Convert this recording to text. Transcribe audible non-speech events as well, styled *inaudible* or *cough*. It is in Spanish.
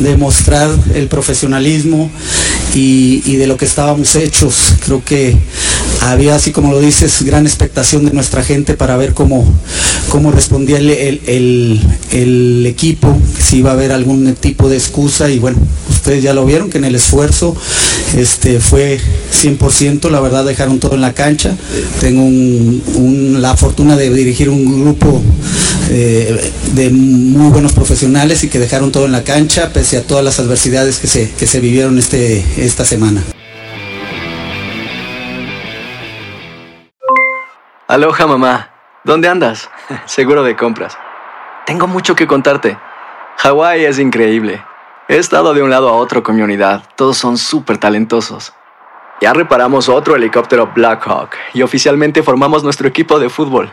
demostrar el profesionalismo y, de lo que estábamos hechos. Creo que había, así como lo dices, gran expectación de nuestra gente para ver cómo, cómo respondía el, el- equipo, si iba a haber algún tipo de excusa y bueno, ustedes ya lo vieron que en el esfuerzo este, fue 100%, la verdad dejaron todo en la cancha. Tengo la fortuna de dirigir un grupo eh, de muy buenos profesionales y que dejaron todo en la cancha pese a todas las adversidades que se, que se vivieron este, esta semana. Aloha mamá. ¿Dónde andas? *laughs* Seguro de compras. Tengo mucho que contarte. Hawái es increíble. He estado de un lado a otro con mi unidad. Todos son súper talentosos. Ya reparamos otro helicóptero Blackhawk y oficialmente formamos nuestro equipo de fútbol.